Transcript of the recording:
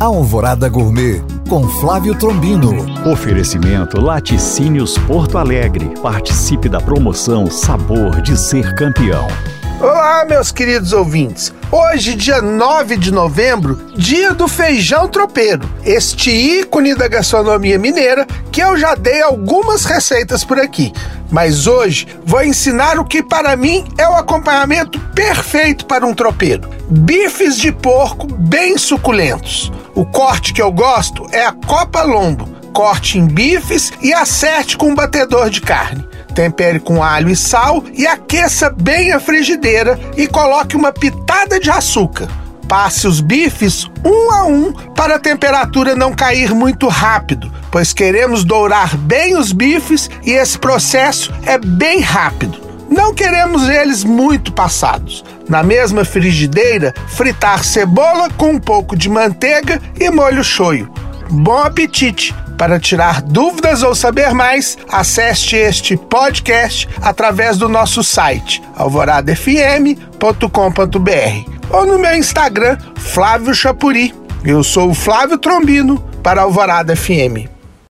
Alvorada Gourmet com Flávio Trombino. Oferecimento Laticínios Porto Alegre. Participe da promoção Sabor de Ser Campeão. Olá, meus queridos ouvintes. Hoje, dia 9 de novembro, dia do feijão tropeiro. Este ícone da gastronomia mineira que eu já dei algumas receitas por aqui. Mas hoje vou ensinar o que para mim é o acompanhamento perfeito para um tropeiro: bifes de porco bem suculentos. O corte que eu gosto é a copa lombo. Corte em bifes e acerte com um batedor de carne. Tempere com alho e sal e aqueça bem a frigideira e coloque uma pitada de açúcar. Passe os bifes um a um para a temperatura não cair muito rápido, pois queremos dourar bem os bifes e esse processo é bem rápido. Não queremos eles muito passados. Na mesma frigideira, fritar cebola com um pouco de manteiga e molho shoyu. Bom apetite! Para tirar dúvidas ou saber mais, acesse este podcast através do nosso site alvoradafm.com.br ou no meu Instagram, Flávio Chapuri. Eu sou o Flávio Trombino para Alvorada FM.